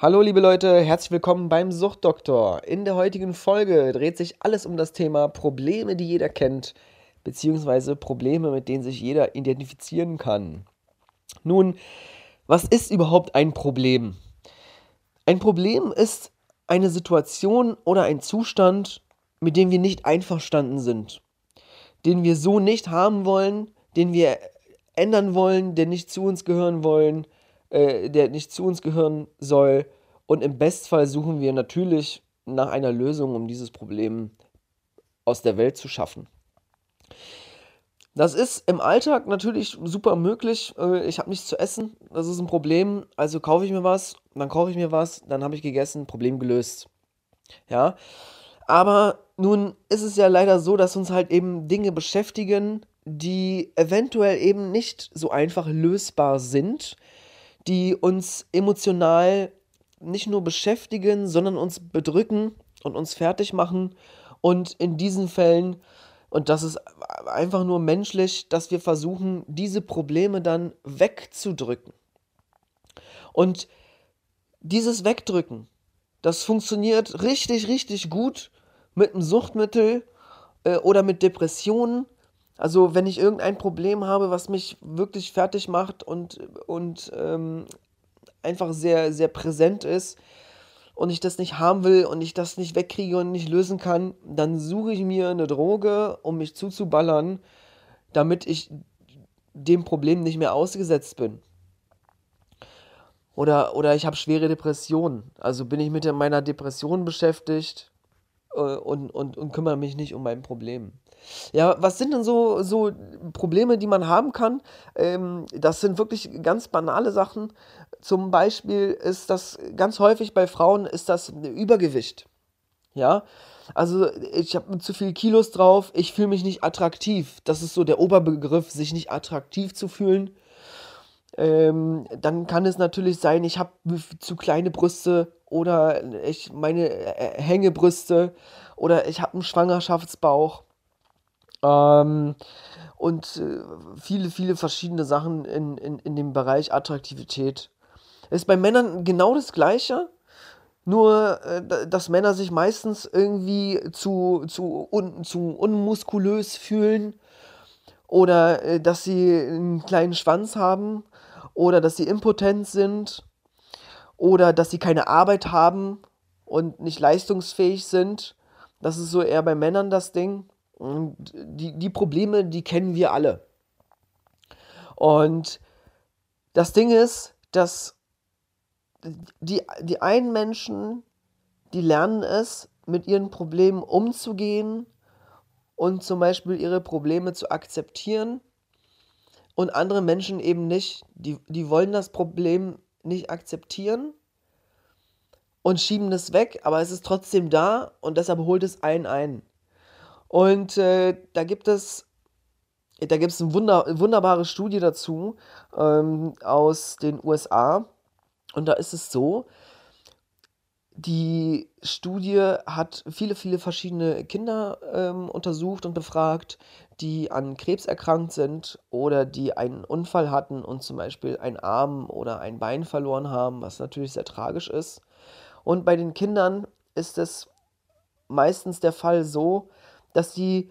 Hallo liebe Leute, herzlich willkommen beim Suchtdoktor. In der heutigen Folge dreht sich alles um das Thema Probleme, die jeder kennt, beziehungsweise Probleme, mit denen sich jeder identifizieren kann. Nun, was ist überhaupt ein Problem? Ein Problem ist eine Situation oder ein Zustand, mit dem wir nicht einverstanden sind, den wir so nicht haben wollen, den wir ändern wollen, der nicht zu uns gehören wollen, äh, der nicht zu uns gehören soll. Und im Bestfall suchen wir natürlich nach einer Lösung, um dieses Problem aus der Welt zu schaffen. Das ist im Alltag natürlich super möglich. Äh, ich habe nichts zu essen, das ist ein Problem. Also kaufe ich mir was, dann kaufe ich mir was, dann habe ich gegessen, Problem gelöst. Ja, aber nun ist es ja leider so, dass uns halt eben Dinge beschäftigen, die eventuell eben nicht so einfach lösbar sind, die uns emotional nicht nur beschäftigen, sondern uns bedrücken und uns fertig machen. Und in diesen Fällen, und das ist einfach nur menschlich, dass wir versuchen, diese Probleme dann wegzudrücken. Und dieses Wegdrücken, das funktioniert richtig, richtig gut mit einem Suchtmittel äh, oder mit Depressionen also wenn ich irgendein Problem habe, was mich wirklich fertig macht und, und ähm, einfach sehr, sehr präsent ist und ich das nicht haben will und ich das nicht wegkriege und nicht lösen kann, dann suche ich mir eine Droge, um mich zuzuballern, damit ich dem Problem nicht mehr ausgesetzt bin. Oder, oder ich habe schwere Depressionen. Also bin ich mit meiner Depression beschäftigt und, und, und kümmere mich nicht um mein Problem. Ja, was sind denn so, so Probleme, die man haben kann? Ähm, das sind wirklich ganz banale Sachen. Zum Beispiel ist das ganz häufig bei Frauen ist das Übergewicht. Ja, also ich habe zu viel Kilos drauf, ich fühle mich nicht attraktiv. Das ist so der Oberbegriff, sich nicht attraktiv zu fühlen. Ähm, dann kann es natürlich sein, ich habe zu kleine Brüste oder ich meine äh, Hängebrüste oder ich habe einen Schwangerschaftsbauch ähm, und äh, viele, viele verschiedene Sachen in, in, in dem Bereich Attraktivität. Ist bei Männern genau das Gleiche, nur äh, dass Männer sich meistens irgendwie zu, zu, un, zu unmuskulös fühlen oder äh, dass sie einen kleinen Schwanz haben oder dass sie impotent sind oder dass sie keine Arbeit haben und nicht leistungsfähig sind. Das ist so eher bei Männern das Ding. Und die, die Probleme, die kennen wir alle. Und das Ding ist, dass die, die einen Menschen, die lernen es, mit ihren Problemen umzugehen und zum Beispiel ihre Probleme zu akzeptieren und andere Menschen eben nicht. Die, die wollen das Problem nicht akzeptieren und schieben es weg, aber es ist trotzdem da und deshalb holt es einen ein. Und äh, da gibt es, da gibt es eine Wunder, wunderbare Studie dazu ähm, aus den USA. Und da ist es so, die Studie hat viele, viele verschiedene Kinder ähm, untersucht und befragt, die an Krebs erkrankt sind oder die einen Unfall hatten und zum Beispiel einen Arm oder ein Bein verloren haben, was natürlich sehr tragisch ist. Und bei den Kindern ist es meistens der Fall so, dass die,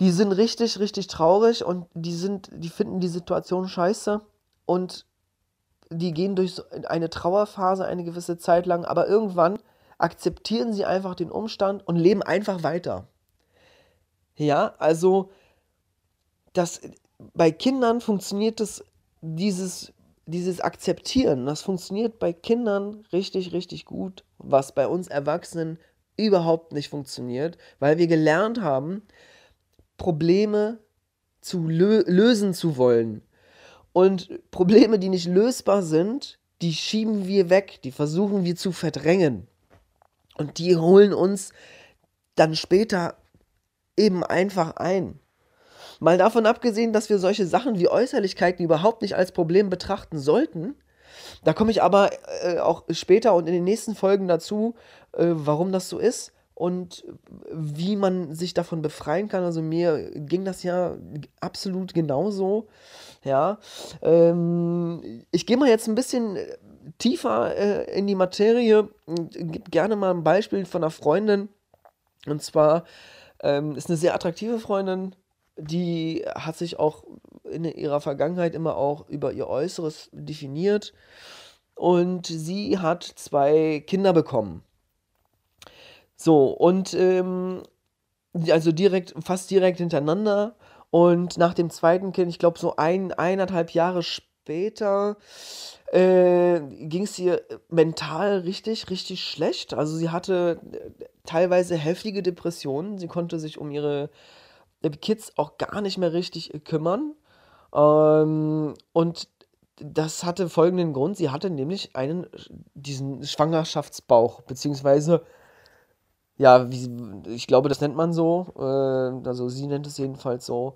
die sind richtig, richtig traurig und die sind, die finden die Situation scheiße und die gehen durch eine Trauerphase eine gewisse Zeit lang, aber irgendwann akzeptieren sie einfach den Umstand und leben einfach weiter. Ja, also das bei Kindern funktioniert das dieses dieses Akzeptieren, das funktioniert bei Kindern richtig richtig gut, was bei uns Erwachsenen überhaupt nicht funktioniert, weil wir gelernt haben, Probleme zu lö lösen zu wollen. Und Probleme, die nicht lösbar sind, die schieben wir weg, die versuchen wir zu verdrängen. Und die holen uns dann später eben einfach ein. Mal davon abgesehen, dass wir solche Sachen wie Äußerlichkeiten überhaupt nicht als Problem betrachten sollten, da komme ich aber äh, auch später und in den nächsten Folgen dazu, äh, warum das so ist und wie man sich davon befreien kann. Also mir ging das ja absolut genauso. Ja, ähm, ich gehe mal jetzt ein bisschen tiefer äh, in die Materie und gebe gerne mal ein Beispiel von einer Freundin. Und zwar ähm, ist eine sehr attraktive Freundin, die hat sich auch in ihrer Vergangenheit immer auch über ihr Äußeres definiert. Und sie hat zwei Kinder bekommen. So, und ähm, also direkt, fast direkt hintereinander. Und nach dem zweiten Kind, ich glaube so ein, eineinhalb Jahre später, äh, ging es ihr mental richtig, richtig schlecht. Also sie hatte äh, teilweise heftige Depressionen. Sie konnte sich um ihre äh, Kids auch gar nicht mehr richtig äh, kümmern. Ähm, und das hatte folgenden Grund. Sie hatte nämlich einen, diesen Schwangerschaftsbauch, beziehungsweise, ja, wie, ich glaube, das nennt man so. Äh, also sie nennt es jedenfalls so.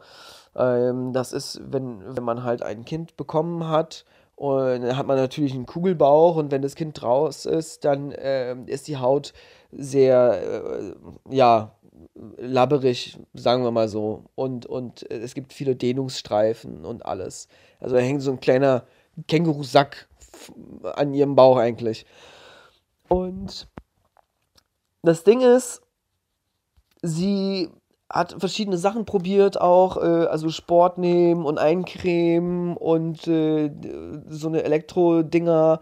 Ähm, das ist, wenn, wenn man halt ein Kind bekommen hat, und dann hat man natürlich einen Kugelbauch und wenn das Kind draus ist, dann äh, ist die Haut sehr, äh, ja, labberig, sagen wir mal so. Und, und es gibt viele Dehnungsstreifen und alles. Also da hängt so ein kleiner Kängurusack an ihrem Bauch eigentlich. Und das Ding ist, sie hat verschiedene Sachen probiert, auch äh, also Sport nehmen und eincremen und äh, so eine Elektro-Dinger,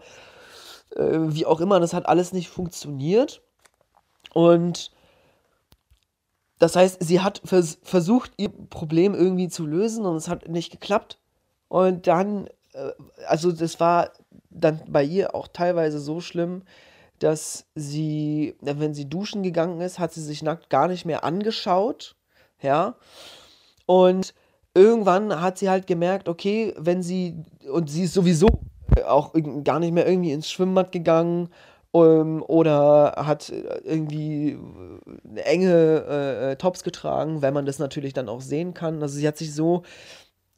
äh, wie auch immer. Das hat alles nicht funktioniert. Und das heißt, sie hat vers versucht, ihr Problem irgendwie zu lösen und es hat nicht geklappt. Und dann, äh, also das war dann bei ihr auch teilweise so schlimm, dass sie, wenn sie duschen gegangen ist, hat sie sich nackt gar nicht mehr angeschaut ja. Und irgendwann hat sie halt gemerkt, okay, wenn sie, und sie ist sowieso auch gar nicht mehr irgendwie ins Schwimmbad gegangen ähm, oder hat irgendwie enge äh, Tops getragen, weil man das natürlich dann auch sehen kann. Also sie hat sich so,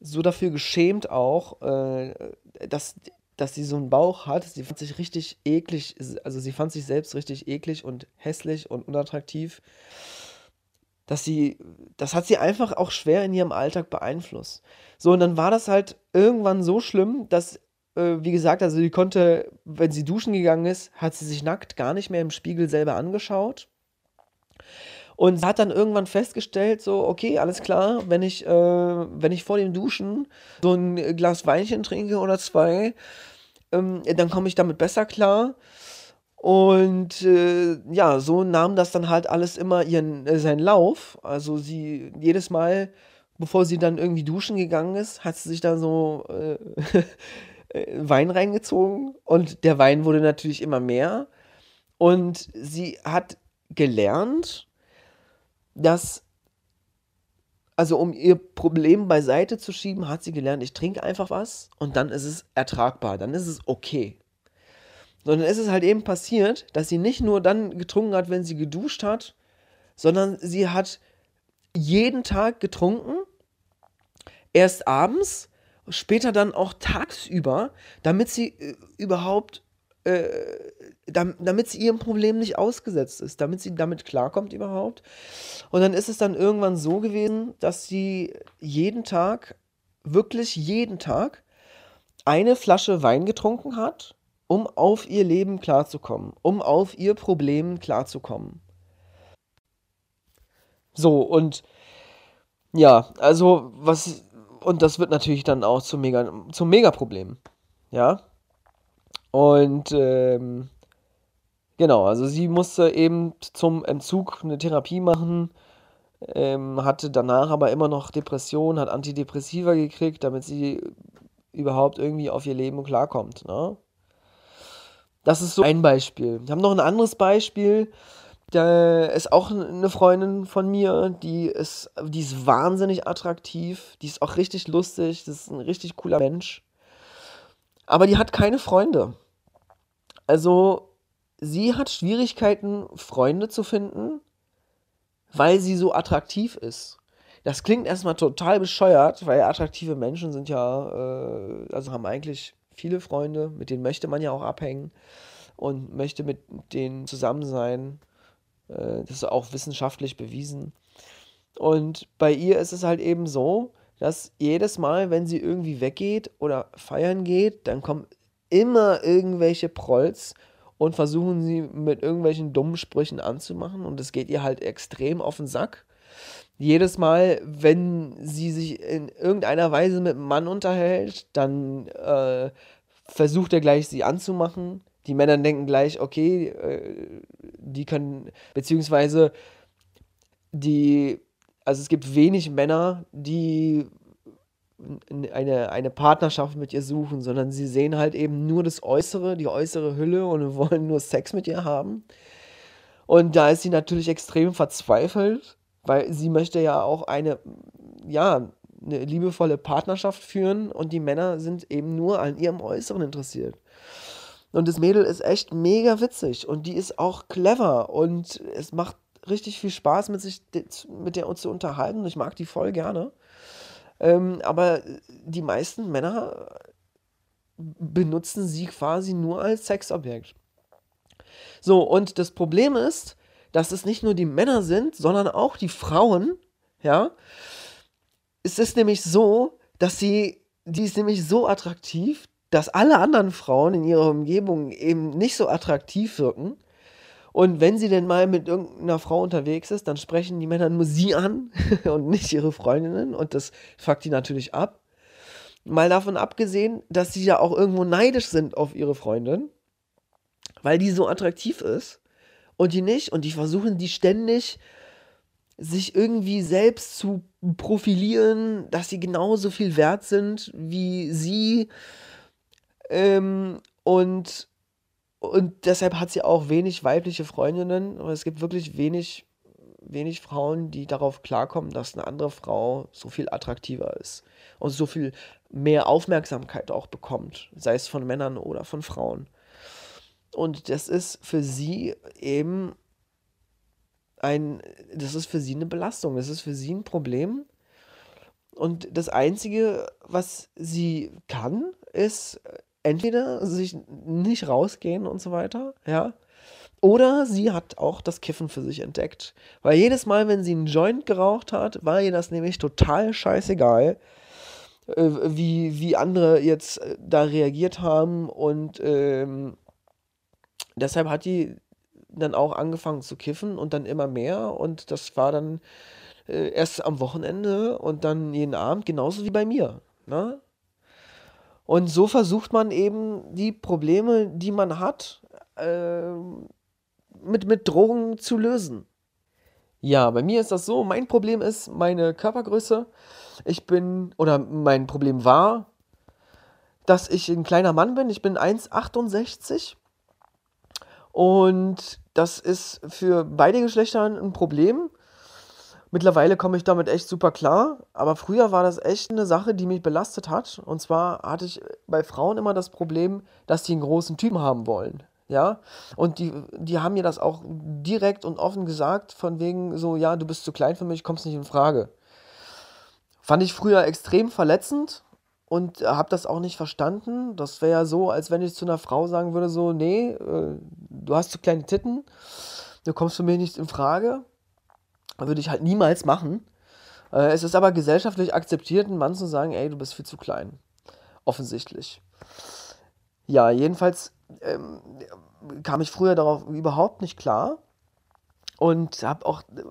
so dafür geschämt auch, äh, dass, dass sie so einen Bauch hat. Sie fand sich richtig eklig, also sie fand sich selbst richtig eklig und hässlich und unattraktiv dass sie, das hat sie einfach auch schwer in ihrem Alltag beeinflusst. So, und dann war das halt irgendwann so schlimm, dass, äh, wie gesagt, also sie konnte, wenn sie duschen gegangen ist, hat sie sich nackt gar nicht mehr im Spiegel selber angeschaut. Und sie hat dann irgendwann festgestellt, so, okay, alles klar, wenn ich, äh, wenn ich vor dem Duschen so ein Glas Weinchen trinke oder zwei, ähm, dann komme ich damit besser klar. Und äh, ja, so nahm das dann halt alles immer ihren, äh, seinen Lauf. Also sie jedes Mal, bevor sie dann irgendwie duschen gegangen ist, hat sie sich da so äh, äh, Wein reingezogen und der Wein wurde natürlich immer mehr. Und sie hat gelernt, dass, also um ihr Problem beiseite zu schieben, hat sie gelernt, ich trinke einfach was und dann ist es ertragbar, dann ist es okay. Sondern es ist halt eben passiert, dass sie nicht nur dann getrunken hat, wenn sie geduscht hat, sondern sie hat jeden Tag getrunken, erst abends, später dann auch tagsüber, damit sie äh, überhaupt, äh, damit sie ihrem Problem nicht ausgesetzt ist, damit sie damit klarkommt überhaupt. Und dann ist es dann irgendwann so gewesen, dass sie jeden Tag, wirklich jeden Tag, eine Flasche Wein getrunken hat um auf ihr Leben klarzukommen, um auf ihr Problem klarzukommen. So, und ja, also was, und das wird natürlich dann auch zum Mega, zum Mega-Problem. Ja. Und ähm, genau, also sie musste eben zum Entzug eine Therapie machen, ähm, hatte danach aber immer noch Depressionen, hat Antidepressiva gekriegt, damit sie überhaupt irgendwie auf ihr Leben klarkommt. Ne? Das ist so ein Beispiel. Wir haben noch ein anderes Beispiel. Da ist auch eine Freundin von mir, die ist, die ist wahnsinnig attraktiv, die ist auch richtig lustig, das ist ein richtig cooler Mensch. Aber die hat keine Freunde. Also, sie hat Schwierigkeiten, Freunde zu finden, weil sie so attraktiv ist. Das klingt erstmal total bescheuert, weil attraktive Menschen sind ja, äh, also haben eigentlich viele Freunde, mit denen möchte man ja auch abhängen und möchte mit denen zusammen sein. Äh, das ist auch wissenschaftlich bewiesen. Und bei ihr ist es halt eben so, dass jedes Mal, wenn sie irgendwie weggeht oder feiern geht, dann kommen immer irgendwelche Prolls und versuchen sie mit irgendwelchen dummen Sprüchen anzumachen und es geht ihr halt extrem auf den Sack. Jedes Mal, wenn sie sich in irgendeiner Weise mit einem Mann unterhält, dann äh, versucht er gleich sie anzumachen. Die Männer denken gleich, okay, äh, die können, beziehungsweise die, also es gibt wenig Männer, die eine, eine Partnerschaft mit ihr suchen, sondern sie sehen halt eben nur das Äußere, die äußere Hülle und wollen nur Sex mit ihr haben. Und da ist sie natürlich extrem verzweifelt, weil sie möchte ja auch eine, ja, eine liebevolle Partnerschaft führen und die Männer sind eben nur an ihrem Äußeren interessiert. Und das Mädel ist echt mega witzig und die ist auch clever und es macht richtig viel Spaß, mit sich mit der zu unterhalten. Ich mag die voll gerne. Ähm, aber die meisten Männer benutzen sie quasi nur als Sexobjekt. So, und das Problem ist, dass es nicht nur die Männer sind, sondern auch die Frauen, ja. Es ist nämlich so, dass sie, die ist nämlich so attraktiv, dass alle anderen Frauen in ihrer Umgebung eben nicht so attraktiv wirken. Und wenn sie denn mal mit irgendeiner Frau unterwegs ist, dann sprechen die Männer nur sie an und nicht ihre Freundinnen. Und das fuckt die natürlich ab. Mal davon abgesehen, dass sie ja auch irgendwo neidisch sind auf ihre Freundin, weil die so attraktiv ist und die nicht. Und die versuchen die ständig sich irgendwie selbst zu profilieren, dass sie genauso viel wert sind wie sie. Ähm, und und deshalb hat sie auch wenig weibliche Freundinnen. Und es gibt wirklich wenig, wenig Frauen, die darauf klarkommen, dass eine andere Frau so viel attraktiver ist und so viel mehr Aufmerksamkeit auch bekommt, sei es von Männern oder von Frauen. Und das ist für sie eben ein, das ist für sie eine Belastung, das ist für sie ein Problem. Und das Einzige, was sie kann, ist entweder sich nicht rausgehen und so weiter, ja. Oder sie hat auch das Kiffen für sich entdeckt. Weil jedes Mal, wenn sie einen Joint geraucht hat, war ihr das nämlich total scheißegal, äh, wie, wie andere jetzt äh, da reagiert haben. Und ähm, deshalb hat die dann auch angefangen zu kiffen und dann immer mehr. Und das war dann äh, erst am Wochenende und dann jeden Abend, genauso wie bei mir. Ne? Und so versucht man eben die Probleme, die man hat, äh, mit, mit Drogen zu lösen. Ja, bei mir ist das so, mein Problem ist meine Körpergröße. Ich bin, oder mein Problem war, dass ich ein kleiner Mann bin. Ich bin 1,68. Und das ist für beide Geschlechter ein Problem. Mittlerweile komme ich damit echt super klar, aber früher war das echt eine Sache, die mich belastet hat. Und zwar hatte ich bei Frauen immer das Problem, dass die einen großen Typen haben wollen. Ja, und die, die haben mir das auch direkt und offen gesagt, von wegen so, ja, du bist zu klein für mich, kommst nicht in Frage. Fand ich früher extrem verletzend und habe das auch nicht verstanden. Das wäre ja so, als wenn ich zu einer Frau sagen würde, so, nee, äh, du hast zu kleine Titten, du kommst für mich nicht in Frage. Würde ich halt niemals machen. Äh, es ist aber gesellschaftlich akzeptiert, einem Mann zu sagen, ey, du bist viel zu klein. Offensichtlich. Ja, jedenfalls ähm, kam ich früher darauf überhaupt nicht klar und habe auch äh,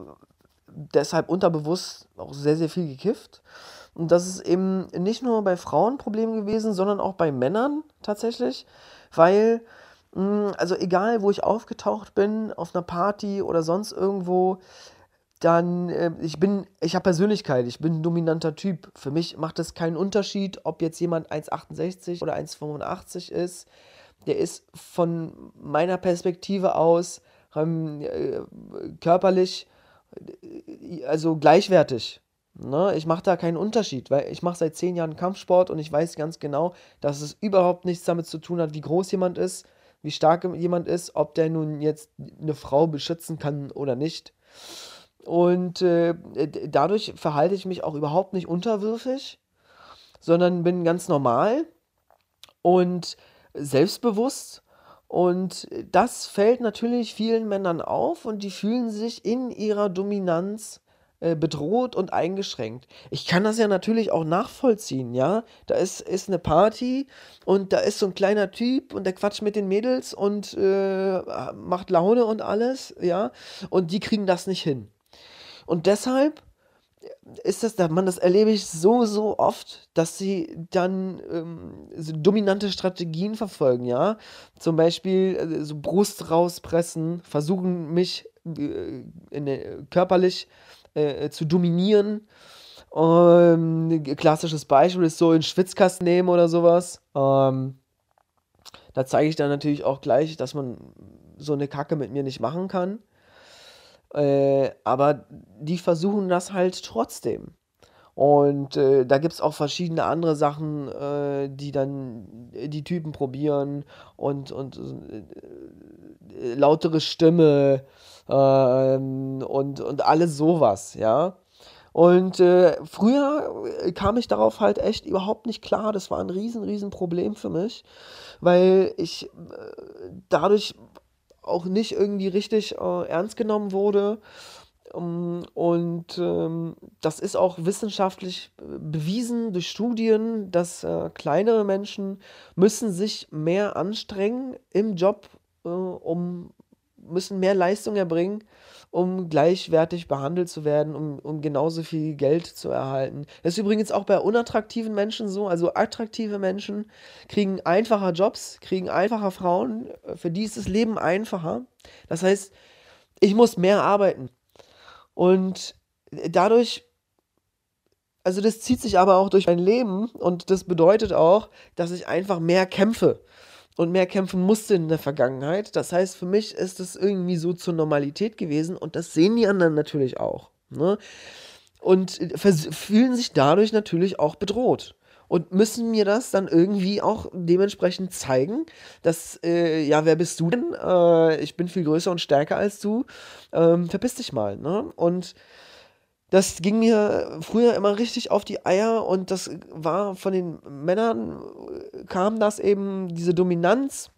deshalb unterbewusst auch sehr, sehr viel gekifft. Und das ist eben nicht nur bei Frauen ein Problem gewesen, sondern auch bei Männern tatsächlich, weil, mh, hm, also egal, wo ich aufgetaucht bin, auf einer Party oder sonst irgendwo, dann, äh, ich bin, ich habe Persönlichkeit, ich bin ein dominanter Typ. Für mich macht es keinen Unterschied, ob jetzt jemand 1,68 oder 1,85 ist. Der ist von meiner Perspektive aus ähm, äh, körperlich, äh, also gleichwertig. Ne? Ich mache da keinen Unterschied, weil ich mache seit zehn Jahren Kampfsport und ich weiß ganz genau, dass es überhaupt nichts damit zu tun hat, wie groß jemand ist, wie stark jemand ist, ob der nun jetzt eine Frau beschützen kann oder nicht. Und äh, dadurch verhalte ich mich auch überhaupt nicht unterwürfig, sondern bin ganz normal und selbstbewusst Und das fällt natürlich vielen Männern auf und die fühlen sich in ihrer Dominanz äh, bedroht und eingeschränkt. Ich kann das ja natürlich auch nachvollziehen, ja. Da ist, ist eine Party und da ist so ein kleiner Typ und der quatscht mit den Mädels und äh, macht Laune und alles, ja. Und die kriegen das nicht hin. Und deshalb ist das, man, das erlebe ich so, so oft, dass sie dann ähm, so dominante Strategien verfolgen, ja. Zum Beispiel äh, so Brust rauspressen, versuchen mich äh, in, körperlich äh, zu dominieren. Ähm, klassisches Beispiel ist so einen Schwitzkasten nehmen oder sowas. Ähm, da zeige ich dann natürlich auch gleich, dass man so eine Kacke mit mir nicht machen kann. Äh, aber die versuchen das halt trotzdem. Und äh, da gibt es auch verschiedene andere Sachen, äh, die dann die Typen probieren und, und äh, lautere Stimme ähm, und, und alles sowas, ja. Und äh, früher kam ich darauf halt echt überhaupt nicht klar. Das war ein riesen, riesen Problem für mich, weil ich äh, dadurch auch nicht irgendwie richtig äh, ernst genommen wurde. Um, und ähm, das ist auch wissenschaftlich bewiesen durch Studien, dass äh, kleinere Menschen müssen sich mehr anstrengen im Job, äh, um müssen mehr Leistung erbringen, um gleichwertig behandelt zu werden, um, um genauso viel Geld zu erhalten. Das ist übrigens auch bei unattraktiven Menschen so. Also attraktive Menschen kriegen einfacher Jobs, kriegen einfacher Frauen. Für die ist das Leben einfacher. Das heißt, ich muss mehr arbeiten. Und dadurch, also das zieht sich aber auch durch mein Leben und das bedeutet auch, dass ich einfach mehr kämpfe und mehr kämpfen musste in der Vergangenheit. Das heißt, für mich ist es irgendwie so zur Normalität gewesen und das sehen die anderen natürlich auch. Ne? Und fühlen sich dadurch natürlich auch bedroht und müssen mir das dann irgendwie auch dementsprechend zeigen, dass, äh, ja, wer bist du denn? Äh, ich bin viel größer und stärker als du. Ähm, verpiss dich mal. Ne? Und das ging mir früher immer richtig auf die Eier und das war von den Männern, kam das eben, diese Dominanz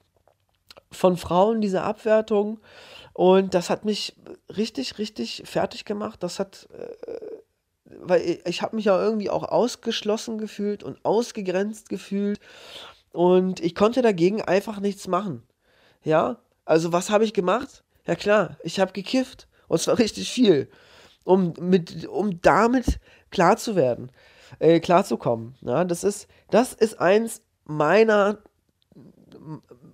von Frauen, diese Abwertung. Und das hat mich richtig, richtig fertig gemacht. Das hat, äh, weil ich, ich habe mich ja irgendwie auch ausgeschlossen gefühlt und ausgegrenzt gefühlt. Und ich konnte dagegen einfach nichts machen. Ja, also was habe ich gemacht? Ja klar, ich habe gekifft. Und zwar richtig viel um, mit, um damit klar zu werden, äh, klar zu kommen. Ja, das ist, das ist eins meiner,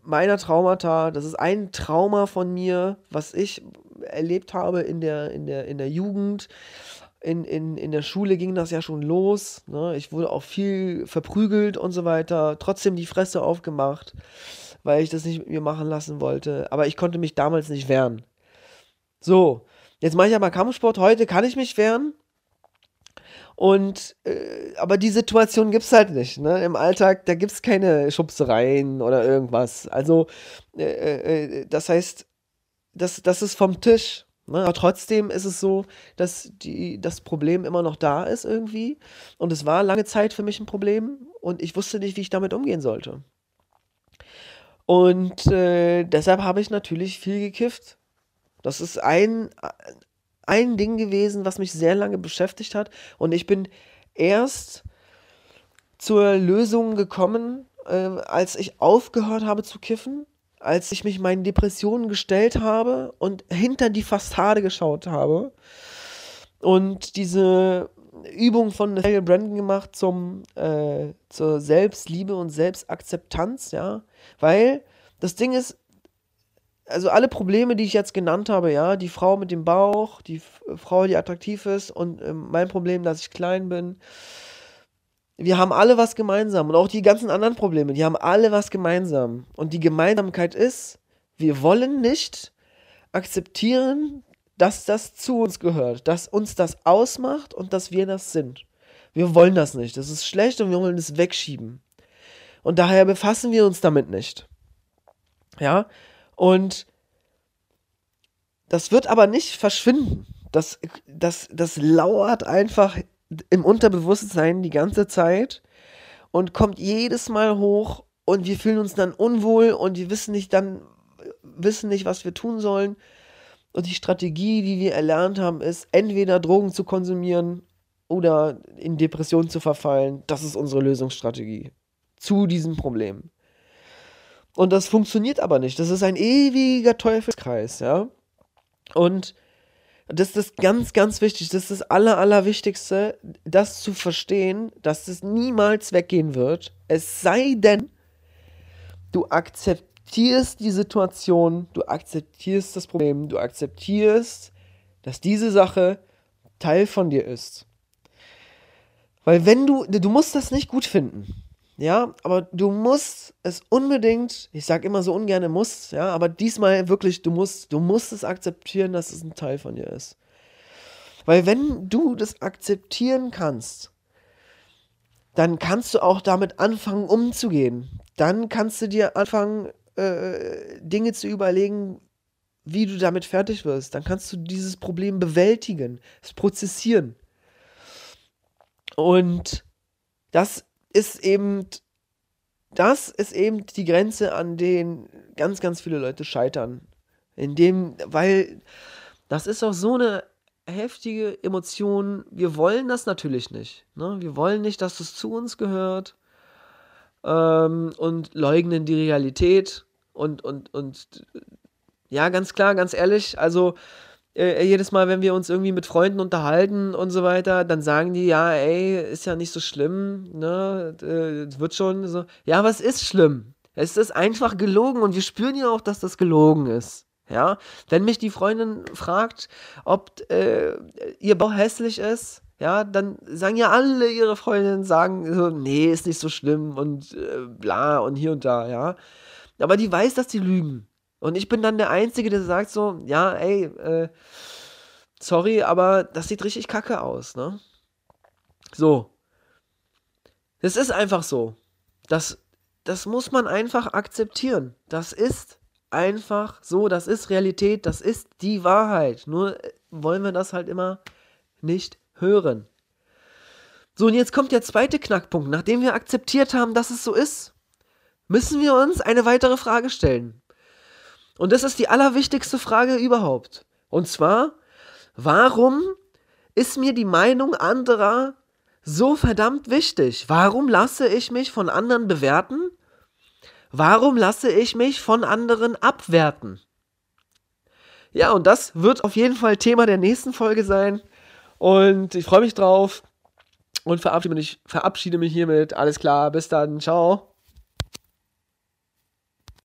meiner Traumata, das ist ein Trauma von mir, was ich erlebt habe in der, in der, in der Jugend. In, in, in der Schule ging das ja schon los. Ne? Ich wurde auch viel verprügelt und so weiter. Trotzdem die Fresse aufgemacht, weil ich das nicht mit mir machen lassen wollte. Aber ich konnte mich damals nicht wehren. So, Jetzt mache ich aber Kampfsport, heute kann ich mich wehren. Und, äh, aber die Situation gibt es halt nicht. Ne? Im Alltag, da gibt es keine Schubsereien oder irgendwas. Also, äh, äh, das heißt, das, das ist vom Tisch. Ne? Aber trotzdem ist es so, dass die, das Problem immer noch da ist irgendwie. Und es war lange Zeit für mich ein Problem und ich wusste nicht, wie ich damit umgehen sollte. Und äh, deshalb habe ich natürlich viel gekifft. Das ist ein, ein Ding gewesen, was mich sehr lange beschäftigt hat. Und ich bin erst zur Lösung gekommen, äh, als ich aufgehört habe zu kiffen, als ich mich meinen Depressionen gestellt habe und hinter die Fassade geschaut habe und diese Übung von Nathaniel Brandon gemacht zum, äh, zur Selbstliebe und Selbstakzeptanz, ja, weil das Ding ist, also alle Probleme, die ich jetzt genannt habe, ja, die Frau mit dem Bauch, die Frau, die attraktiv ist und äh, mein Problem, dass ich klein bin, wir haben alle was gemeinsam und auch die ganzen anderen Probleme, die haben alle was gemeinsam. Und die Gemeinsamkeit ist, wir wollen nicht akzeptieren, dass das zu uns gehört, dass uns das ausmacht und dass wir das sind. Wir wollen das nicht. Das ist schlecht und wir wollen es wegschieben. Und daher befassen wir uns damit nicht. Ja, und das wird aber nicht verschwinden. Das, das, das lauert einfach im Unterbewusstsein die ganze Zeit und kommt jedes Mal hoch und wir fühlen uns dann unwohl und wir wissen nicht dann, wissen nicht, was wir tun sollen. Und die Strategie, die wir erlernt haben, ist, entweder Drogen zu konsumieren oder in Depressionen zu verfallen. Das ist unsere Lösungsstrategie zu diesem Problem. Und das funktioniert aber nicht. Das ist ein ewiger Teufelskreis, ja. Und das ist ganz, ganz wichtig. Das ist das Aller, Allerwichtigste, das zu verstehen, dass es niemals weggehen wird. Es sei denn, du akzeptierst die Situation, du akzeptierst das Problem, du akzeptierst, dass diese Sache Teil von dir ist. Weil wenn du, du musst das nicht gut finden. Ja, aber du musst es unbedingt, ich sage immer so ungern muss, ja, aber diesmal wirklich, du musst, du musst es akzeptieren, dass es ein Teil von dir ist. Weil wenn du das akzeptieren kannst, dann kannst du auch damit anfangen umzugehen. Dann kannst du dir anfangen, äh, Dinge zu überlegen, wie du damit fertig wirst. Dann kannst du dieses Problem bewältigen, es prozessieren. Und das ist eben, das ist eben die Grenze, an denen ganz, ganz viele Leute scheitern. In dem, weil das ist auch so eine heftige Emotion. Wir wollen das natürlich nicht. Ne? Wir wollen nicht, dass es zu uns gehört ähm, und leugnen die Realität und, und, und ja, ganz klar, ganz ehrlich, also äh, jedes Mal, wenn wir uns irgendwie mit Freunden unterhalten und so weiter, dann sagen die, ja, ey, ist ja nicht so schlimm, ne, äh, wird schon so. Ja, was ist schlimm? Es ist einfach gelogen und wir spüren ja auch, dass das gelogen ist. Ja, wenn mich die Freundin fragt, ob äh, ihr Bauch hässlich ist, ja, dann sagen ja alle ihre Freundinnen, sagen so, nee, ist nicht so schlimm und äh, bla und hier und da, ja. Aber die weiß, dass die lügen. Und ich bin dann der Einzige, der sagt so, ja, ey, äh, sorry, aber das sieht richtig kacke aus, ne? So. Es ist einfach so. Das, das muss man einfach akzeptieren. Das ist einfach so, das ist Realität, das ist die Wahrheit. Nur äh, wollen wir das halt immer nicht hören. So, und jetzt kommt der zweite Knackpunkt. Nachdem wir akzeptiert haben, dass es so ist, müssen wir uns eine weitere Frage stellen. Und das ist die allerwichtigste Frage überhaupt. Und zwar, warum ist mir die Meinung anderer so verdammt wichtig? Warum lasse ich mich von anderen bewerten? Warum lasse ich mich von anderen abwerten? Ja, und das wird auf jeden Fall Thema der nächsten Folge sein. Und ich freue mich drauf und verabschiede mich, verabschiede mich hiermit. Alles klar, bis dann, ciao.